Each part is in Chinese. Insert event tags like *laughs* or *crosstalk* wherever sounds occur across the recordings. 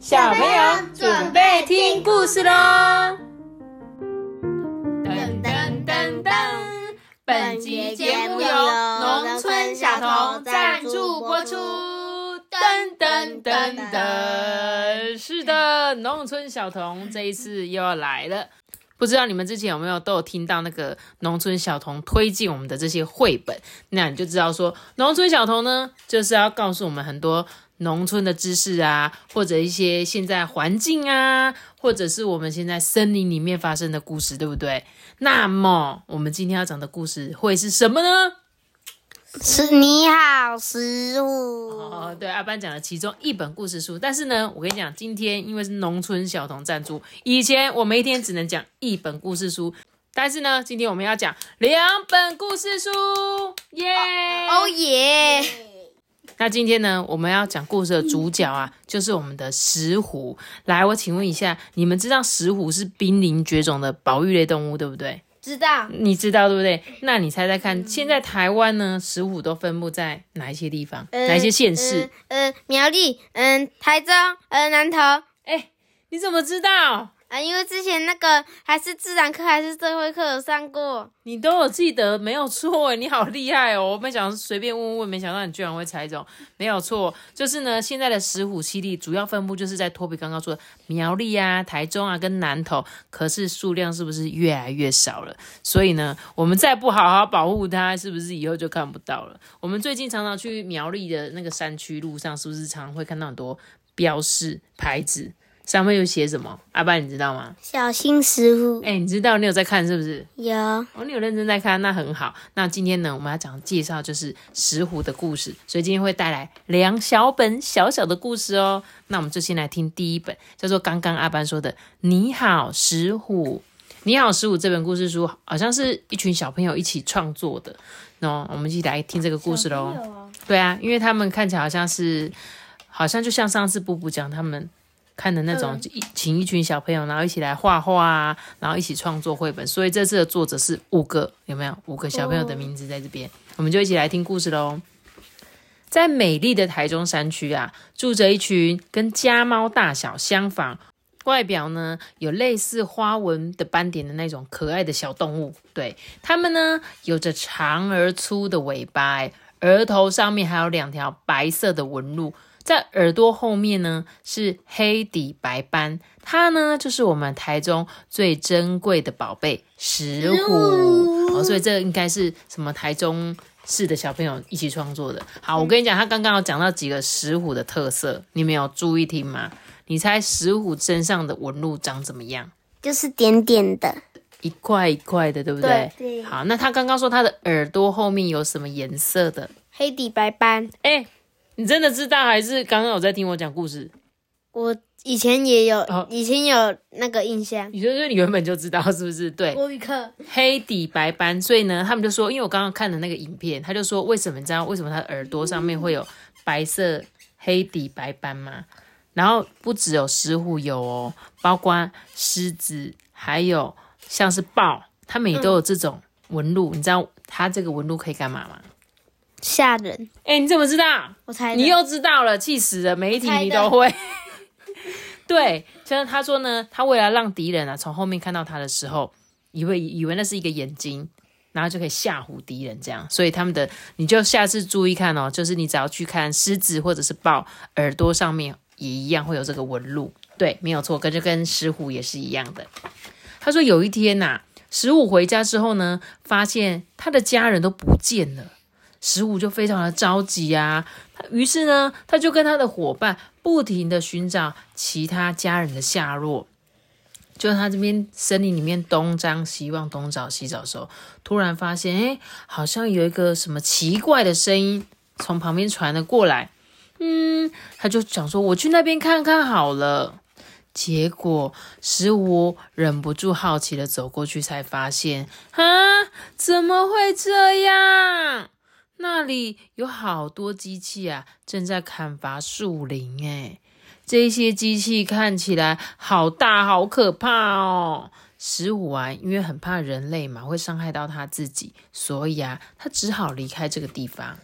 小朋友准备听故事喽！噔噔噔噔，本集节目由农村小童赞助播出。噔噔噔噔，是的，农村小童这一次又要来了。不知道你们之前有没有都有听到那个农村小童推荐我们的这些绘本？那你就知道说，农村小童呢，就是要告诉我们很多。农村的知识啊，或者一些现在环境啊，或者是我们现在森林里面发生的故事，对不对？那么我们今天要讲的故事会是什么呢？是你好，食物。哦，对，阿班讲的其中一本故事书。但是呢，我跟你讲，今天因为是农村小童赞助，以前我们一天只能讲一本故事书，但是呢，今天我们要讲两本故事书，耶！哦耶！那今天呢，我们要讲故事的主角啊，就是我们的石虎。来，我请问一下，你们知道石虎是濒临绝种的保育类动物，对不对？知道。你知道对不对？那你猜猜看，现在台湾呢，石虎都分布在哪一些地方？哪一些县市？呃，苗栗，嗯，台中，呃，南投。哎，你怎么知道？啊，因为之前那个还是自然课还是社会课有上过，你都有记得，没有错你好厉害哦！我没想随便问问，没想到你居然会猜中，没有错，就是呢，现在的石虎犀利主要分布就是在托比刚刚说的苗栗啊、台中啊跟南投，可是数量是不是越来越少了？所以呢，我们再不好好保护它，是不是以后就看不到了？我们最近常常去苗栗的那个山区路上，是不是常常会看到很多标示牌子？上面有写什么？阿爸，你知道吗？小心石虎。哎，你知道你有在看是不是？有。哦，你有认真在看，那很好。那今天呢，我们要讲介绍就是石虎的故事，所以今天会带来两小本小小的故事哦。那我们就先来听第一本，叫做刚刚阿班说的《你好石虎》。《你好石虎》这本故事书好像是一群小朋友一起创作的。那我们一起来听这个故事喽。对啊，因为他们看起来好像是，好像就像上次布布讲他们。看的那种一请一群小朋友，然后一起来画画啊，然后一起创作绘本。所以这次的作者是五个，有没有五个小朋友的名字在这边？我们就一起来听故事喽。在美丽的台中山区啊，住着一群跟家猫大小相仿，外表呢有类似花纹的斑点的那种可爱的小动物。对，它们呢有着长而粗的尾巴，额头上面还有两条白色的纹路。在耳朵后面呢是黑底白斑，它呢就是我们台中最珍贵的宝贝石虎哦，所以这应该是什么台中市的小朋友一起创作的。好，我跟你讲，他刚刚有讲到几个石虎的特色，你们有注意听吗？你猜石虎身上的纹路长怎么样？就是点点的，一块一块的，对不对？对。好，那他刚刚说他的耳朵后面有什么颜色的？黑底白斑。哎。你真的知道还是刚刚有在听我讲故事？我以前也有，以前有那个印象。你就是你原本就知道是不是？对，国语课黑底白斑，所以呢，他们就说，因为我刚刚看的那个影片，他就说为什么你知道为什么他的耳朵上面会有白色黑底白斑吗？然后不只有狮虎有哦，包括狮子，还有像是豹，它们也都有这种纹路。你知道它这个纹路可以干嘛吗？吓人！哎，你怎么知道？我猜你又知道了，气死了！每一题你都会。*laughs* 对，就是他说呢，他为了让敌人啊从后面看到他的时候，以为以为那是一个眼睛，然后就可以吓唬敌人，这样。所以他们的，你就下次注意看哦，就是你只要去看狮子或者是豹耳朵上面也一样会有这个纹路。对，没有错，跟就跟石虎也是一样的。他说有一天呐，石虎回家之后呢，发现他的家人都不见了。石五就非常的着急啊，于是呢，他就跟他的伙伴不停的寻找其他家人的下落。就他这边森林里面东张西望，东找西找的时候，突然发现，哎，好像有一个什么奇怪的声音从旁边传了过来。嗯，他就想说，我去那边看看好了。结果石五忍不住好奇的走过去，才发现，啊，怎么会这样？那里有好多机器啊，正在砍伐树林。哎，这些机器看起来好大，好可怕哦！石虎啊，因为很怕人类嘛，会伤害到他自己，所以啊，他只好离开这个地方。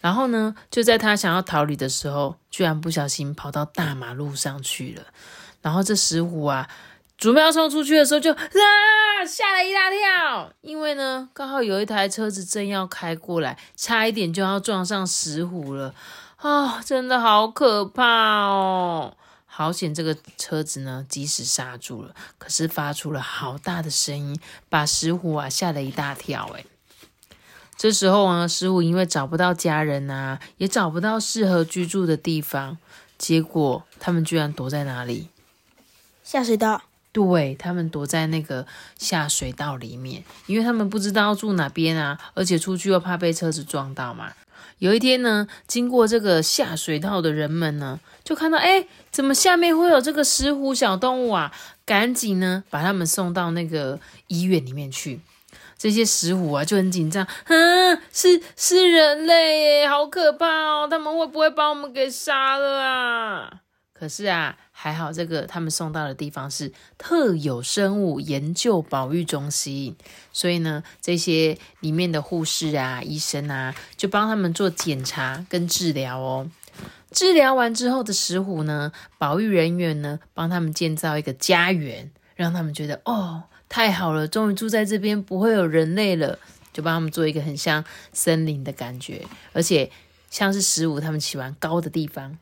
然后呢，就在他想要逃离的时候，居然不小心跑到大马路上去了。然后这石虎啊，准备要冲出去的时候就，啊吓了一大跳，因为呢，刚好有一台车子正要开过来，差一点就要撞上石虎了。啊、真的好可怕哦！好险，这个车子呢及时刹住了，可是发出了好大的声音，把石虎啊吓了一大跳。哎，这时候啊，石虎因为找不到家人啊，也找不到适合居住的地方，结果他们居然躲在哪里？下水道。对他们躲在那个下水道里面，因为他们不知道住哪边啊，而且出去又怕被车子撞到嘛。有一天呢，经过这个下水道的人们呢，就看到哎，怎么下面会有这个石虎小动物啊？赶紧呢把他们送到那个医院里面去。这些石虎啊就很紧张，嗯，是是人类耶，好可怕哦！他们会不会把我们给杀了啊？可是啊，还好这个他们送到的地方是特有生物研究保育中心，所以呢，这些里面的护士啊、医生啊，就帮他们做检查跟治疗哦。治疗完之后的石虎呢，保育人员呢，帮他们建造一个家园，让他们觉得哦，太好了，终于住在这边，不会有人类了，就帮他们做一个很像森林的感觉，而且像是石虎他们喜欢高的地方。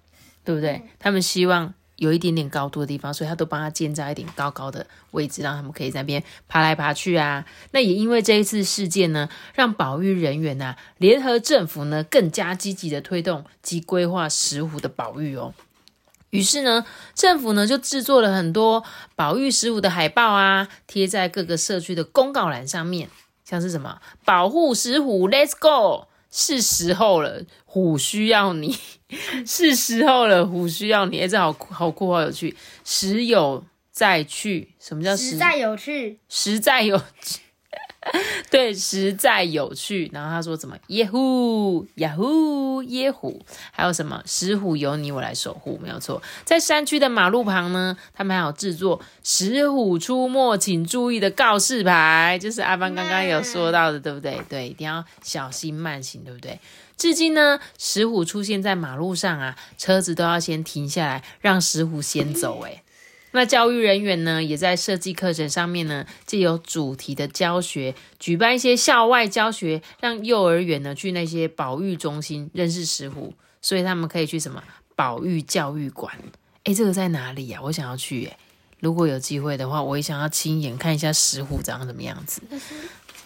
对不对？他们希望有一点点高度的地方，所以他都帮他建造一点高高的位置，让他们可以在那边爬来爬去啊。那也因为这一次事件呢，让保育人员呐，联合政府呢，更加积极的推动及规划石虎的保育哦。于是呢，政府呢就制作了很多保育石虎的海报啊，贴在各个社区的公告栏上面，像是什么保护石虎，Let's go。是时候了，虎需要你。*laughs* 是时候了，虎需要你。哎，这好酷，好酷，好有趣。时有再去，什么叫实在有趣？实在有趣。*laughs* 对，实在有趣。然后他说怎么耶呼呀呼耶虎，还有什么石虎由你我来守护，没有错。在山区的马路旁呢，他们还有制作“石虎出没，请注意”的告示牌，就是阿邦刚刚有说到的，对不对？对，一定要小心慢行，对不对？至今呢，石虎出现在马路上啊，车子都要先停下来，让石虎先走。哎。那教育人员呢，也在设计课程上面呢，借有主题的教学，举办一些校外教学，让幼儿园呢去那些保育中心认识石虎，所以他们可以去什么保育教育馆？诶，这个在哪里呀？我想要去诶，如果有机会的话，我也想要亲眼看一下石虎长什么样子。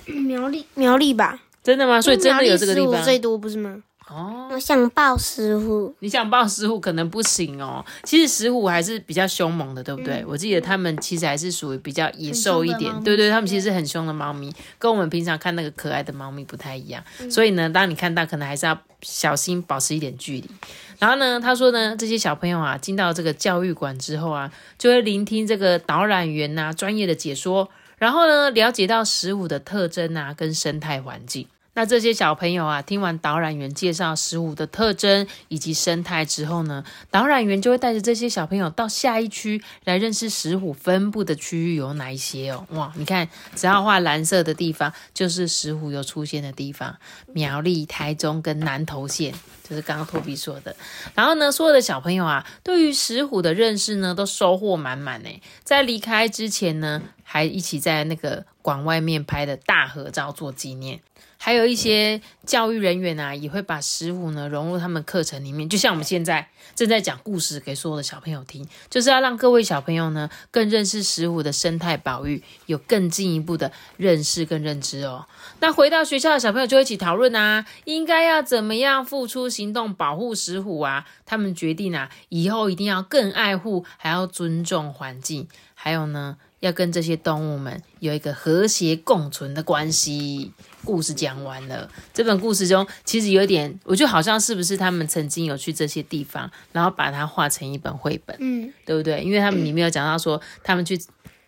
苗栗，苗栗吧？真的吗？所以真的有这个地方最多不是吗？哦，我想抱石虎，你想抱石虎可能不行哦。其实石虎还是比较凶猛的，对不对？我记得他们其实还是属于比较野兽一点，对对，他们其实很凶的猫咪，跟我们平常看那个可爱的猫咪不太一样。所以呢，当你看到，可能还是要小心，保持一点距离。然后呢，他说呢，这些小朋友啊，进到这个教育馆之后啊，就会聆听这个导览员呐专业的解说，然后呢，了解到石虎的特征啊，跟生态环境。那这些小朋友啊，听完导览员介绍石虎的特征以及生态之后呢，导览员就会带着这些小朋友到下一区来认识石虎分布的区域有哪一些哦。哇，你看，只要画蓝色的地方，就是石虎有出现的地方。苗栗、台中跟南投县，就是刚刚托比说的。然后呢，所有的小朋友啊，对于石虎的认识呢，都收获满满呢。在离开之前呢，还一起在那个馆外面拍的大合照做纪念。还有一些教育人员啊，也会把石虎呢融入他们课程里面，就像我们现在正在讲故事给所有的小朋友听，就是要让各位小朋友呢更认识石虎的生态保育，有更进一步的认识跟认知哦。那回到学校的小朋友就一起讨论啊，应该要怎么样付出行动保护石虎啊？他们决定啊，以后一定要更爱护，还要尊重环境，还有呢。要跟这些动物们有一个和谐共存的关系。故事讲完了，这本故事中其实有点，我觉得好像是不是他们曾经有去这些地方，然后把它画成一本绘本，嗯，对不对？因为他们里面有讲到说，他们去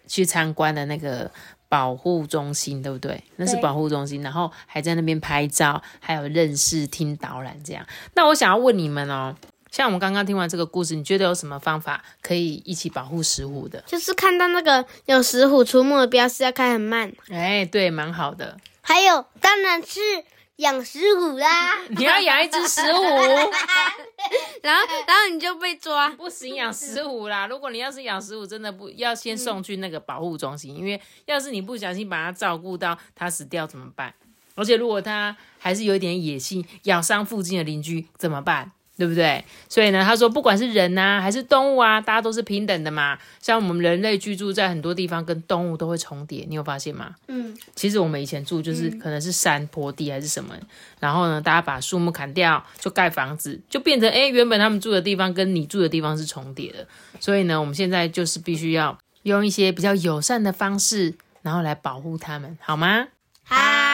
去参观的那个保护中心，对不对？那是保护中心，然后还在那边拍照，还有认识、听导览这样。那我想要问你们哦。像我们刚刚听完这个故事，你觉得有什么方法可以一起保护石虎的？就是看到那个有石虎出没的标识要开很慢。哎，对，蛮好的。还有，当然是养石虎啦，*laughs* 你要养一只石虎，*laughs* 然后然后你就被抓。不行，养石虎啦。如果你要是养石虎，真的不要先送去那个保护中心，因为要是你不小心把它照顾到它死掉怎么办？而且如果它还是有一点野性，咬伤附近的邻居怎么办？对不对？所以呢，他说，不管是人呐、还是动物啊，大家都是平等的嘛。像我们人类居住在很多地方，跟动物都会重叠，你有发现吗？嗯，其实我们以前住就是可能是山坡地还是什么，然后呢，大家把树木砍掉，就盖房子，就变成哎，原本他们住的地方跟你住的地方是重叠的。所以呢，我们现在就是必须要用一些比较友善的方式，然后来保护他们，好吗？好。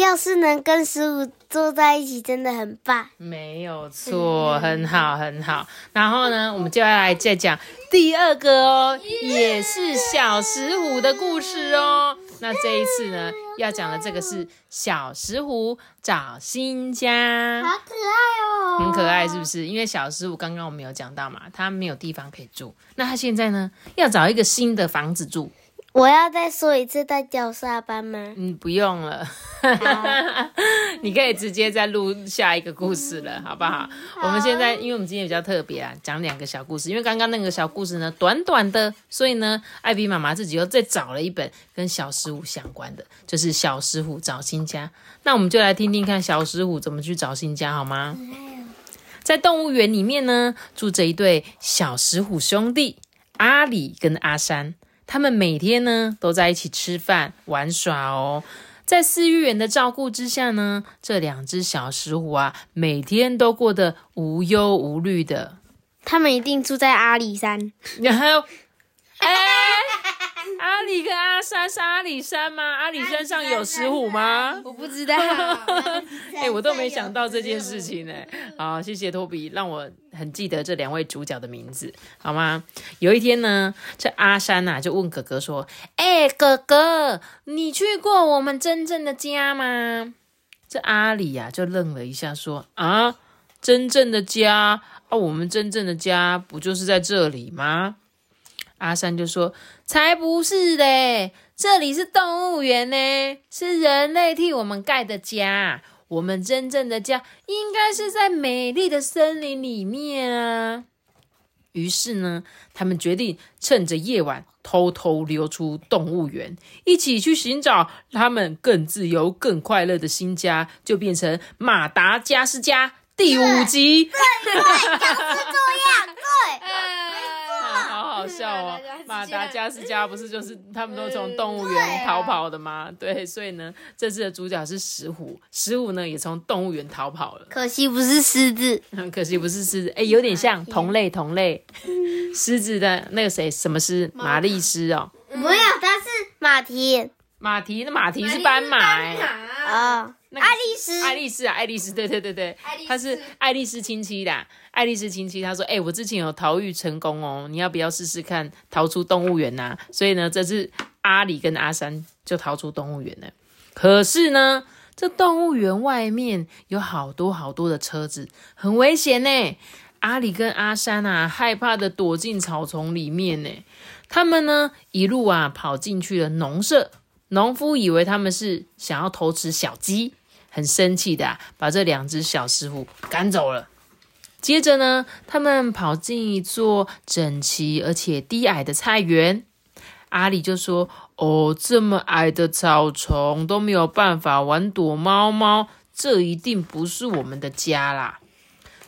要是能跟石虎坐在一起，真的很棒。没有错，很好，很好。然后呢，我们就要来再讲第二个哦，也是小石虎的故事哦。那这一次呢，要讲的这个是小石虎找新家，好可爱哦，很可爱，是不是？因为小石虎刚刚我们有讲到嘛，它没有地方可以住，那它现在呢，要找一个新的房子住。我要再说一次再叫下班吗？嗯，不用了，*laughs* 你可以直接再录下一个故事了，好不好？我们现在，因为我们今天比较特别啊，讲两个小故事。因为刚刚那个小故事呢，短短的，所以呢，艾比妈妈自己又再找了一本跟小石虎相关的，就是小石虎找新家。那我们就来听听看小石虎怎么去找新家，好吗？在动物园里面呢，住着一对小石虎兄弟阿里跟阿山。他们每天呢都在一起吃饭玩耍哦，在饲育员的照顾之下呢，这两只小石虎啊，每天都过得无忧无虑的。他们一定住在阿里山。然后，哎，*laughs* 阿里跟阿山是阿里山吗？阿里山上有石虎吗？我不知道。*laughs* 哎，我都没想到这件事情呢。好，谢谢托比，让我很记得这两位主角的名字，好吗？有一天呢，这阿山呐、就问哥哥说：“哎、哥哥，你去过我们真正的家吗？”这阿里呀、就愣了一下，说：“啊，真正的家啊，我们真正的家不就是在这里吗？”阿山就说：“才不是嘞，这里是动物园呢，是人类替我们盖的家。我们真正的家应该是在美丽的森林里面啊。”于是呢，他们决定趁着夜晚偷偷溜出动物园，一起去寻找他们更自由、更快乐的新家，就变成马达加斯加第五集。*laughs* 好 *laughs* 好笑哦！马达加斯加不是就是他们都从动物园逃跑的吗？*laughs* 对，所以呢，这次的主角是石虎，石虎呢也从动物园逃跑了。可惜不是狮子。*laughs* 很可惜不是狮子，哎，有点像同类同类。狮子的那个谁，什么狮？玛丽狮哦，没有，它是马蹄。马蹄，那马蹄是斑马哎。哦，那个爱丽丝。爱丽丝啊，爱丽丝，对对对对，她是爱丽丝亲戚的。爱丽丝亲戚，她说：“哎、我之前有逃狱成功哦，你要不要试试看逃出动物园呐、所以呢，这次阿里跟阿山就逃出动物园了。可是呢，这动物园外面有好多好多的车子，很危险呢。阿里跟阿山啊，害怕的躲进草丛里面呢。他们呢，一路啊跑进去了农舍。农夫以为他们是想要偷吃小鸡，很生气的、把这两只小石虎赶走了。接着呢，他们跑进一座整齐而且低矮的菜园。阿里就说：“哦，这么矮的草丛都没有办法玩躲猫猫，这一定不是我们的家啦。”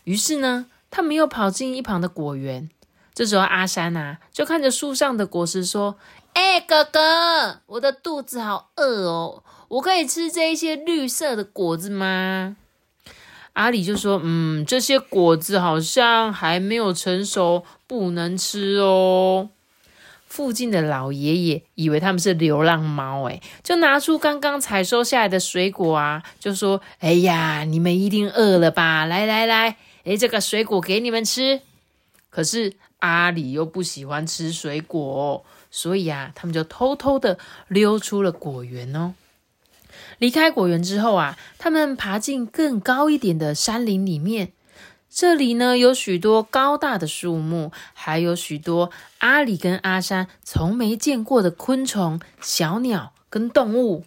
于是呢，他们又跑进一旁的果园。这时候，阿山啊，就看着树上的果实说：“哎、哥哥，我的肚子好饿哦，我可以吃这一些绿色的果子吗？”阿里就说：“嗯，这些果子好像还没有成熟，不能吃哦。”附近的老爷爷以为他们是流浪猫，诶，就拿出刚刚采收下来的水果啊，就说：“哎呀，你们一定饿了吧？来来来，诶，这个水果给你们吃。”可是阿里又不喜欢吃水果，所以啊，他们就偷偷的溜出了果园哦。离开果园之后啊，他们爬进更高一点的山林里面。这里呢，有许多高大的树木，还有许多阿里跟阿山从没见过的昆虫、小鸟跟动物。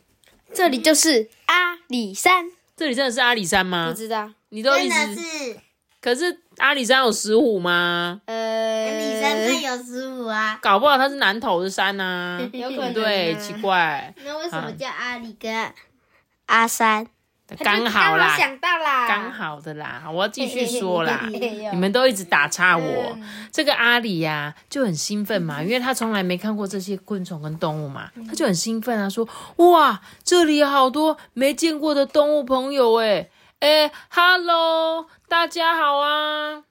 这里就是阿里山这里真的是阿里山吗不？知道，你都一真的直，是可是阿里山有石虎吗？呃，李山它有十五啊。搞不好他是南头的山呐、啊，*laughs* 有可能对奇怪，那为什么啊叫阿里哥阿山，刚好啦，想到啦，刚好的啦。我要继续说啦，*laughs* 你你们都一直打岔我。嗯。这个阿里呀、就很兴奋嘛，因为他从来没看过这些昆虫跟动物嘛，他就很兴奋啊，说哇，这里有好多没见过的动物朋友诶诶 h e l l o 大家好啊！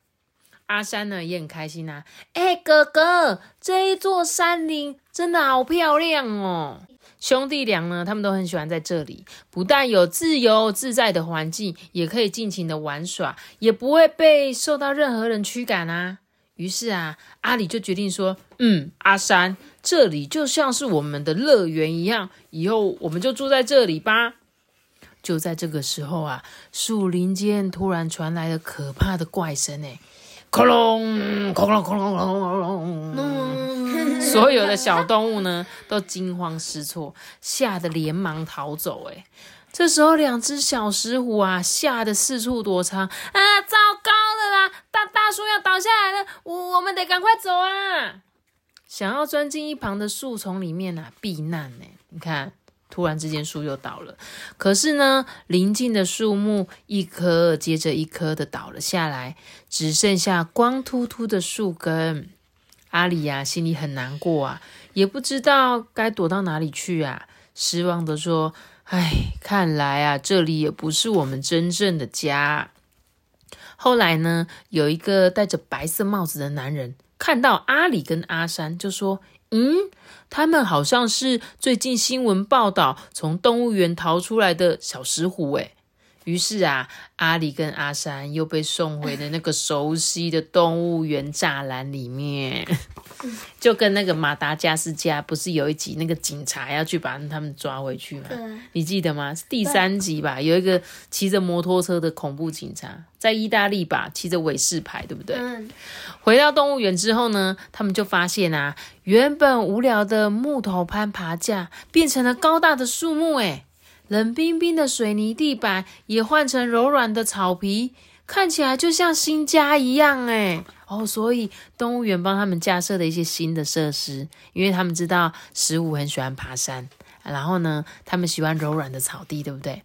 阿山呢也很开心啊，哎、哥哥，这一座山林真的好漂亮哦。兄弟俩呢，他们都很喜欢在这里，不但有自由自在的环境，也可以尽情的玩耍，也不会被受到任何人驱赶啊。于是啊，阿里就决定说：“嗯，阿山，这里就像是我们的乐园一样，以后我们就住在这里吧。”就在这个时候啊，树林间突然传来了可怕的怪声，哎，恐龙，恐龙，恐龙，恐龙，恐龙，*laughs* 所有的小动物呢都惊慌失措，吓得连忙逃走，哎。这时候，两只小石虎啊，吓得四处躲藏。啊，糟糕了啦！大大树要倒下来了，我我们得赶快走啊！想要钻进一旁的树丛里面啊，避难呢。你看，突然之间树又倒了，可是呢，邻近的树木一棵接着一棵的倒了下来，只剩下光秃秃的树根。阿里呀、心里很难过啊，也不知道该躲到哪里去啊，失望的说。唉，看来啊，这里也不是我们真正的家。后来呢，有一个戴着白色帽子的男人看到阿里跟阿山，就说：“嗯，他们好像是最近新闻报道从动物园逃出来的小石虎。”诶于是啊，阿里跟阿山又被送回了那个熟悉的动物园栅栏里面，*laughs* 就跟那个马达加斯加不是有一集那个警察要去把他们抓回去吗？你记得吗？是第三集吧？有一个骑着摩托车的恐怖警察，在意大利吧，骑着韦氏牌，对不对？嗯，回到动物园之后呢，他们就发现啊，原本无聊的木头攀爬架变成了高大的树木，诶冷冰冰的水泥地板也换成柔软的草皮，看起来就像新家一样，诶哦，所以动物园帮他们架设了一些新的设施，因为他们知道十五很喜欢爬山，然后呢，他们喜欢柔软的草地，对不对？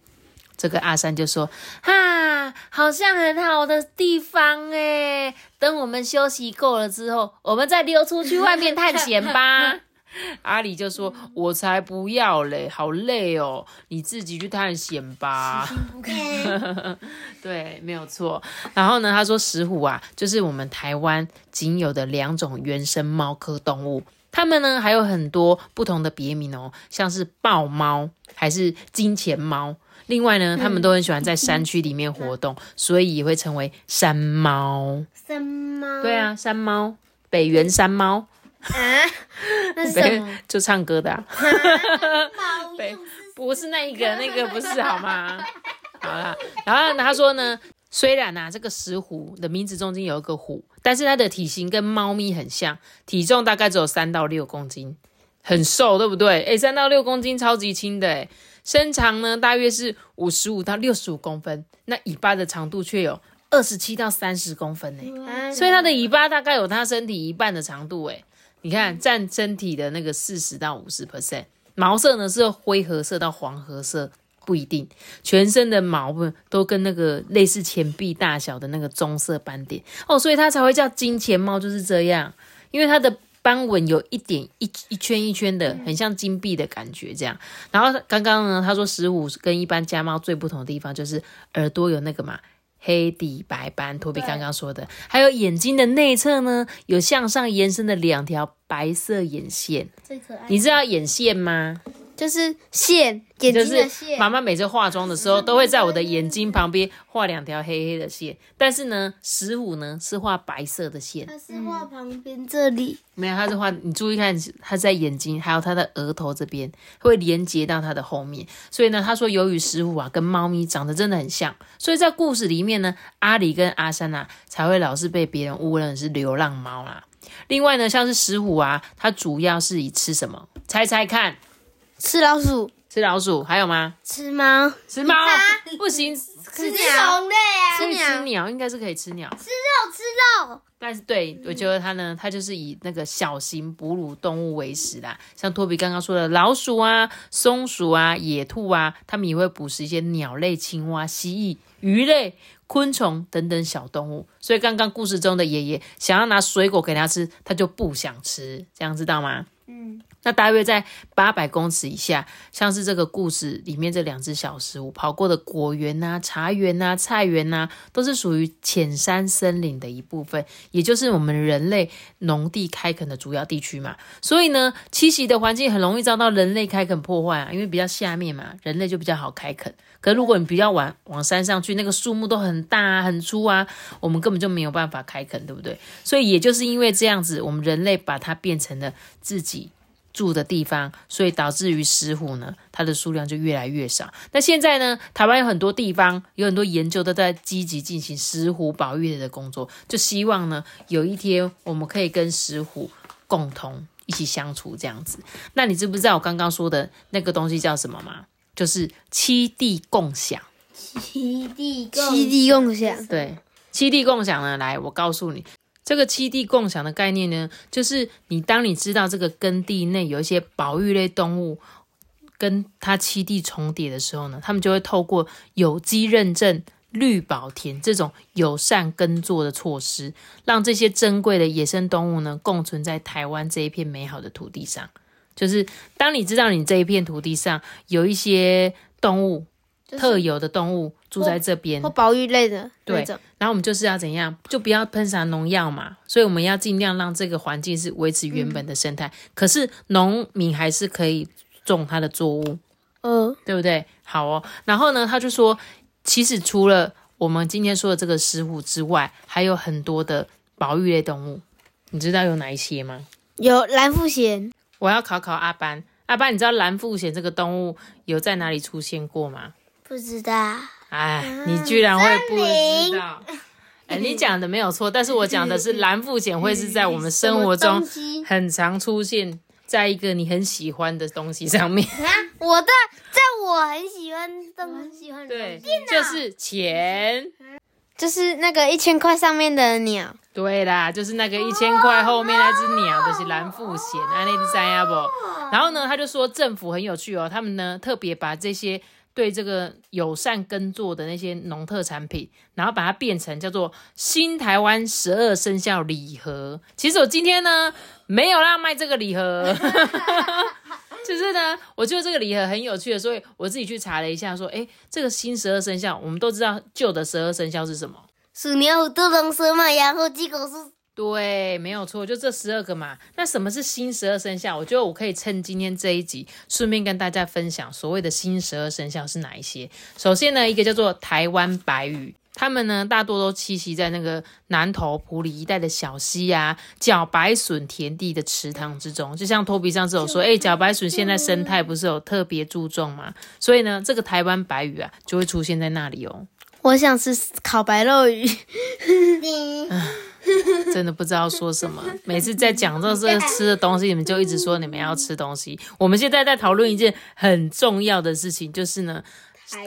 这个阿三就说：“哈，好像很好的地方诶，等我们休息够了之后，我们再溜出去外面探险吧。” *laughs* *laughs* 阿里就说：“我才不要嘞，好累哦，你自己去探险吧。” *laughs* 对，没有错。然后呢，他说石虎啊，就是我们台湾仅有的两种原生猫科动物。它们呢还有很多不同的别名哦，像是豹猫还是金钱猫。另外呢，它们都很喜欢在山区里面活动，所以也会成为山猫。山猫？对，啊，山猫，北原山猫，啊，那是什么？就唱歌的、啊，*laughs* 猫北不是那一个，那个不是好吗？*laughs* 好了，然后他说呢，虽然啊这个石虎的名字中间有一个虎，但是它的体型跟猫咪很像，体重大概只有三到六公斤，很瘦，对不对？诶，三到六公斤超级轻的，诶，身长呢大约是五十五到六十五公分，那尾巴的长度却有二十七到三十公分呢。啊所以它的尾巴大概有它身体一半的长度，诶，你看占身体的那个四十到五十 percent。毛色呢是灰褐色到黄褐色，不一定。全身的毛呢都跟那个类似钱币大小的那个棕色斑点哦，所以它才会叫金钱猫，就是这样。因为它的斑纹有一点一一圈一圈的，很像金币的感觉这样。然后刚刚呢，他说十五跟一般家猫最不同的地方就是耳朵有那个嘛。黑底白斑，托比刚刚说的，还有眼睛的内侧呢，有向上延伸的两条白色眼线。最可爱。你知道眼线吗？就是线，眼就睛的是线。妈妈每次化妆的时候，都会在我的眼睛旁边画两条黑黑的线。但是呢，石虎呢是画白色的线，它是画旁边这里没有，它是画。你注意看，它在眼睛还有它的额头这边会连接到它的后面。所以呢，他说由于石虎啊跟猫咪长得真的很像，所以在故事里面呢，阿里跟阿三啊才会老是被别人误认是流浪猫啦。另外呢，像是石虎啊，它主要是以吃什么？猜猜看，吃老鼠，吃老鼠，还有吗？吃猫，吃猫？不行，吃吃虫类啊，可以吃吃鸟，应该是可以吃鸟。吃肉吃肉，但是对我觉得它呢，它就是以那个小型哺乳动物为食啦，像托比刚刚说的老鼠啊、松鼠啊、野兔啊，它们也会捕食一些鸟类、青蛙、蜥蜴、鱼类、昆虫等等小动物。所以刚刚故事中的爷爷想要拿水果给它吃，它就不想吃，这样知道吗？嗯，那大约在八百公尺以下，像是这个故事里面这两只小食物跑过的果园呐、茶园呐、菜园呐、都是属于浅山森林的一部分，也就是我们人类农地开垦的主要地区嘛。所以呢，栖息的环境很容易遭到人类开垦破坏啊，因为比较下面嘛，人类就比较好开垦。可如果你比较往往山上去，那个树木都很大、很粗啊，我们根本就没有办法开垦，对不对？所以也就是因为这样子，我们人类把它变成了自己住的地方，所以导致于石虎呢，它的数量就越来越少。那现在呢，台湾有很多地方有很多研究都在积极进行石虎保育的工作，就希望呢，有一天我们可以跟石虎共同一起相处这样子。那你知不知道我刚刚说的那个东西叫什么吗？就是七地共享。七地共七地共享，对，七地共享呢，来，我告诉你，这个七地共享的概念呢，就是你当你知道这个耕地内有一些保育类动物跟它七地重叠的时候呢，他们就会透过有机认证。绿保田这种友善耕作的措施，让这些珍贵的野生动物呢共存在台湾这一片美好的土地上。就是当你知道你这一片土地上有一些动物、特有的动物住在这边，或保育类的对，然后我们就是要怎样，就不要喷洒农药嘛，所以我们要尽量让这个环境是维持原本的生态。可是农民还是可以种他的作物，呃，对不对？好哦，然后呢，他就说，其实除了我们今天说的这个石虎之外，还有很多的保育类动物，你知道有哪一些吗？有蓝腹鹇，我要考考阿班，阿班，你知道蓝腹鹇这个动物有在哪里出现过吗？不知道，哎，你居然会不知道？哎，你讲的没有错，但是我讲的是蓝腹鹇会是在我们生活中很常出现在一个你很喜欢的东西上面。啊，我的，在我很喜欢东喜欢的对东西，就是钱。就是那个一千块上面的鸟，对啦，就是那个一千块后面那只鸟，就是蓝腹鹇，安内只三亚不？然后呢，他就说政府很有趣哦，他们呢特别把这些对这个友善耕作的那些农特产品，然后把它变成叫做新台湾十二生肖礼盒。其实我今天呢没有让卖这个礼盒。*laughs* 就是呢，我觉得这个礼盒很有趣的，所以我自己去查了一下，说，诶，这个新十二生肖，我们都知道旧的十二生肖是什么？鼠牛虎兔龙蛇马羊猴鸡狗鼠，对，没有错，就这十二个嘛。那什么是新十二生肖？我觉得我可以趁今天这一集，顺便跟大家分享所谓的新十二生肖是哪一些。首先呢，一个叫做台湾白羽，它们呢大多都栖息在那个南投埔里一带的小溪啊、茭白笋田地的池塘之中。就像托比上次有说，哎，茭白笋现在生态不是有特别注重吗？所以呢，这个台湾白鱼啊就会出现在那里哦。我想吃烤白肉鱼，*laughs* *laughs* 真的不知道说什么。每次在讲到这个吃的东西，你们就一直说你们要吃东西。我们现在在讨论一件很重要的事情，就是呢，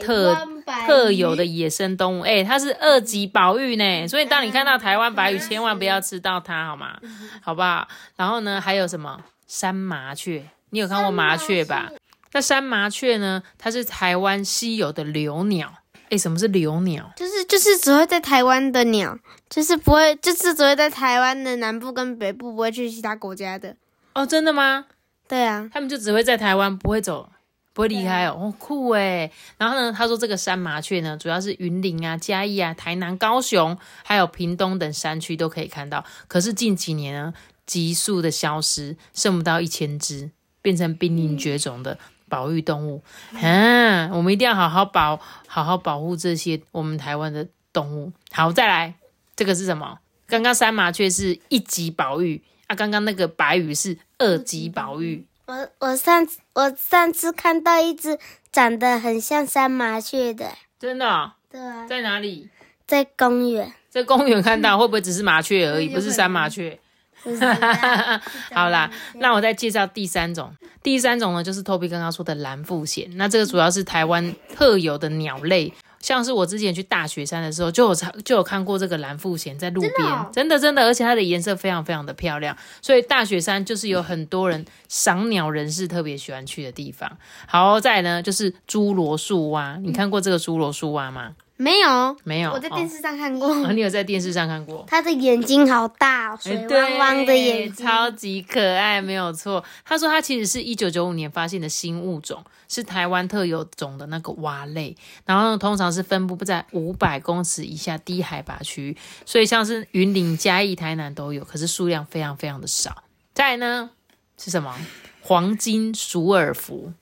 特特有的野生动物，哎、它是二级保育呢，所以当你看到台湾白鱼，千万不要吃到它，好吗？好不好？然后呢，还有什么山麻雀？你有看过麻雀吧？那山麻雀呢？它是台湾稀有的留鸟。哎，什么是留鸟？就是就是只会在台湾的鸟，就是不会，就是只会在台湾的南部跟北部，不会去其他国家的。哦，真的吗？对啊，他们就只会在台湾，不会走，不会离开哦，哦酷诶。然后呢，他说这个山麻雀呢，主要是云林啊、嘉义啊、台南、高雄，还有屏东等山区都可以看到。可是近几年呢，急速的消失，剩不到一千只，变成濒临绝种的保育动物。嗯，我们一定要好好保，好好保护这些我们台湾的动物。好，再来，这个是什么？刚刚三麻雀是一级保育啊，刚刚那个白羽是二级保育。我我上次我上次看到一只长得很像三麻雀的，真的哦、对啊，在哪里？在公园，在公园看到，会不会只是麻雀而已，不是三麻雀？*laughs* 好啦，那我再介绍第三种。第三种呢，就是 Toby 刚刚说的蓝腹鹇。那这个主要是台湾特有的鸟类，像是我之前去大雪山的时候，就有常就有看过这个蓝腹鹇在路边，真的真的，而且它的颜色非常非常的漂亮。所以大雪山就是有很多人赏鸟人士特别喜欢去的地方。好，再来呢就是侏罗树蛙，你看过这个侏罗树蛙吗？没有，没有，我在电视上看过。哦，你有在电视上看过？他的眼睛好大、哦，水汪汪的眼睛，超级可爱，没有错。他说他其实是一九九五年发现的新物种，是台湾特有种的那个蛙类，然后呢，通常是分布在五百公尺以下低海拔区域，所以像是云林、嘉义、台南都有，可是数量非常非常的少。再来呢是什么？黄金鼠耳蝠，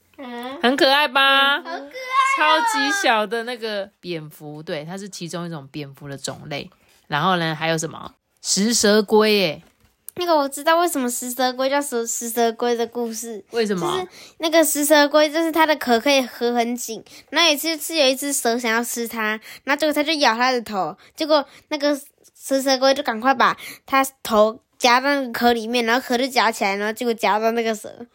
很可爱吧？好可爱。超级小的那个蝙蝠，对，它是其中一种蝙蝠的种类。然后呢，还有什么食蛇龟？哎，那个我知道为什么食蛇龟叫食食蛇龟的故事。为什么？就是那个食蛇龟，就是它的壳可以合很紧。那有一次是有一只蛇想要吃它，然后结果它就咬它的头，结果那个食蛇龟就赶快把它头夹到那个壳里面，然后壳就夹起来，然后结果夹到那个蛇。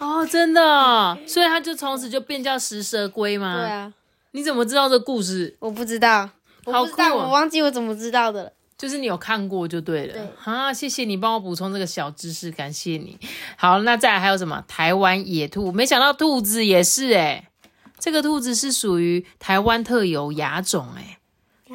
哦，真的，所以它就从此就变叫食蛇龟吗？对啊，你怎么知道这故事？我不知道，我好不知道，酷哦我忘记我怎么知道的了。就是你有看过就对了。对啊，谢谢你帮我补充这个小知识，感谢你。好，那再来还有什么？台湾野兔，没想到兔子也是哎、这个兔子是属于台湾特有亚种哎、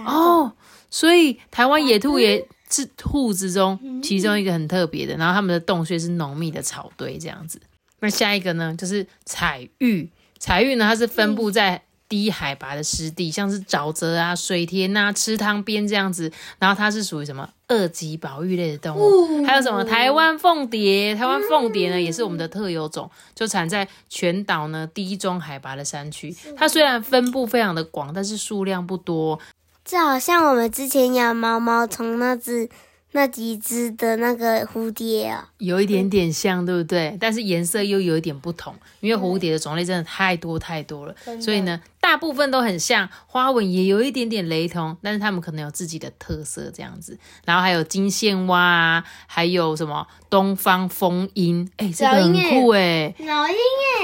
哦，所以台湾野兔也是兔子中其中一个很特别的，然后它们的洞穴是浓密的草堆这样子。那下一个呢，就是彩玉。彩玉呢，它是分布在低海拔的湿地，像是沼泽啊、水田啊、池塘边这样子。然后它是属于什么二级保育类的动物？还有什么台湾凤蝶？台湾凤蝶呢，也是我们的特有种，就产在全岛呢低中海拔的山区。它虽然分布非常的广，但是数量不多。这好像我们之前养毛毛虫那只那几只的那个蝴蝶啊。有一点点像，对不对？但是颜色又有一点不同，因为蝴蝶的种类真的太多太多了，所以呢，大部分都很像，花纹也有一点点雷同，但是它们可能有自己的特色这样子。然后还有金线蛙啊，还有什么东方蜂鹰，哎，这个很酷哎，老鹰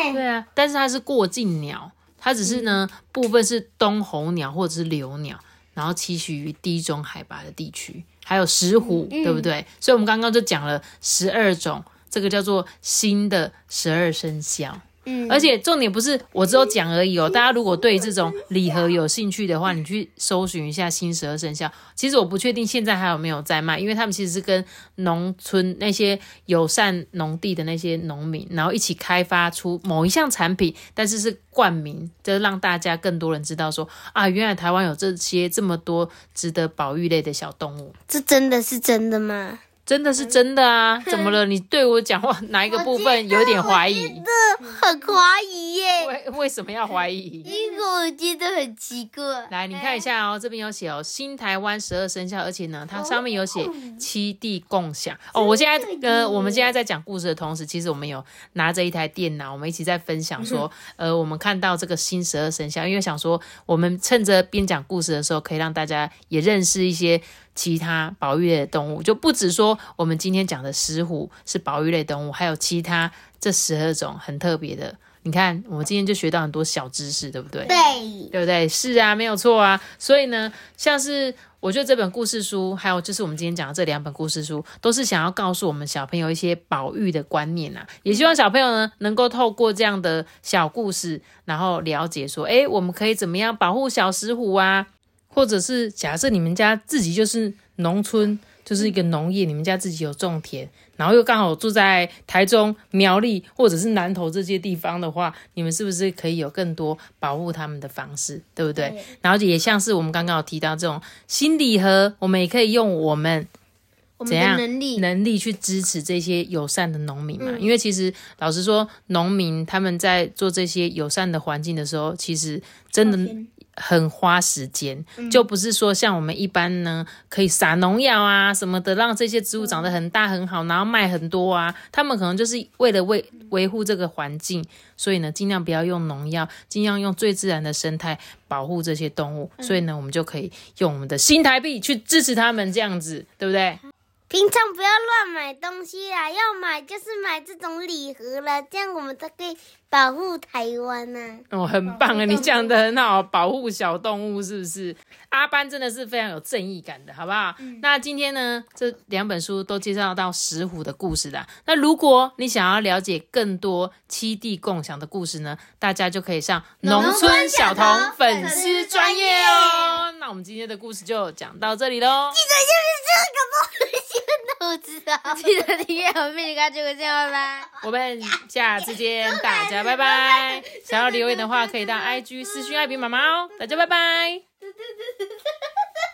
哎，对啊，但是它是过境鸟，它只是呢部分是东候鸟或者是留鸟，然后栖息于低中海拔的地区，还有石虎，对不对？所以我们刚刚就讲了十二种，这个叫做新的十二生肖。嗯，而且重点不是我只有讲而已哦，大家如果对这种礼盒有兴趣的话，你去搜寻一下新十二生肖。其实我不确定现在还有没有在卖，因为他们其实是跟农村那些友善农地的那些农民，然后一起开发出某一项产品，但是是冠名，就是让大家更多人知道说啊，原来台湾有这些这么多值得保育类的小动物。这真的是真的吗？真的是真的啊！怎么了？你对我讲话 *laughs* 哪一个部分有点怀疑？真的很怀疑耶，*laughs* 为为什么要怀疑？因为我觉得很奇怪。来，你看一下哦，这边有写哦，新台湾十二生肖，而且呢，它上面有写七地共享哦。我现在呃，我们现在在讲故事的同时，其实我们有拿着一台电脑，我们一起在分享说，呃，我们看到这个新十二生肖，因为想说我们趁着边讲故事的时候，可以让大家也认识一些其他保育类的动物，就不止说我们今天讲的石虎是保育类动物，还有其他这十二种很特别的。你看，我们今天就学到很多小知识，对不对？对，对不对？是啊，没有错啊。所以呢，像是我觉得这本故事书，还有就是我们今天讲的这两本故事书，都是想要告诉我们小朋友一些保育的观念啊。也希望小朋友呢，能够透过这样的小故事，然后了解说，诶，我们可以怎么样保护小石虎啊？或者是假设你们家自己就是农村，就是一个农业，你们家自己有种田，然后又刚好住在台中、苗栗或者是南投这些地方的话，你们是不是可以有更多保护他们的方式，对不对？然后也像是我们刚刚有提到这种新礼盒，我们也可以用我们怎样能力，能力去支持这些友善的农民嘛。因为其实老实说，农民他们在做这些友善的环境的时候，其实真的很花时间，就不是说像我们一般呢，可以撒农药啊什么的，让这些植物长得很大很好，然后卖很多啊。他们可能就是为了为维护这个环境，所以呢，尽量不要用农药，尽量用最自然的生态保护这些动物。所以呢，我们就可以用我们的新台币去支持他们，这样子，对不对？平常不要乱买东西啦，要买就是买这种礼盒了，这样我们才可以保护台湾呢、哦，很棒啊！你讲的很好，保护小动物是不是？阿班真的是非常有正义感的，好不好？那今天呢，这两本书都介绍到石虎的故事的。那如果你想要了解更多七地共享的故事呢，大家就可以上农村小童粉丝专业哦。那我们今天的故事就讲到这里喽。不知道。记得订阅我们，你关注我见拜拜。*laughs* 我们下次见，大家拜拜。*laughs* 想要留言的话，可以到 IG 私讯艾比妈妈哦。大家拜拜。*laughs*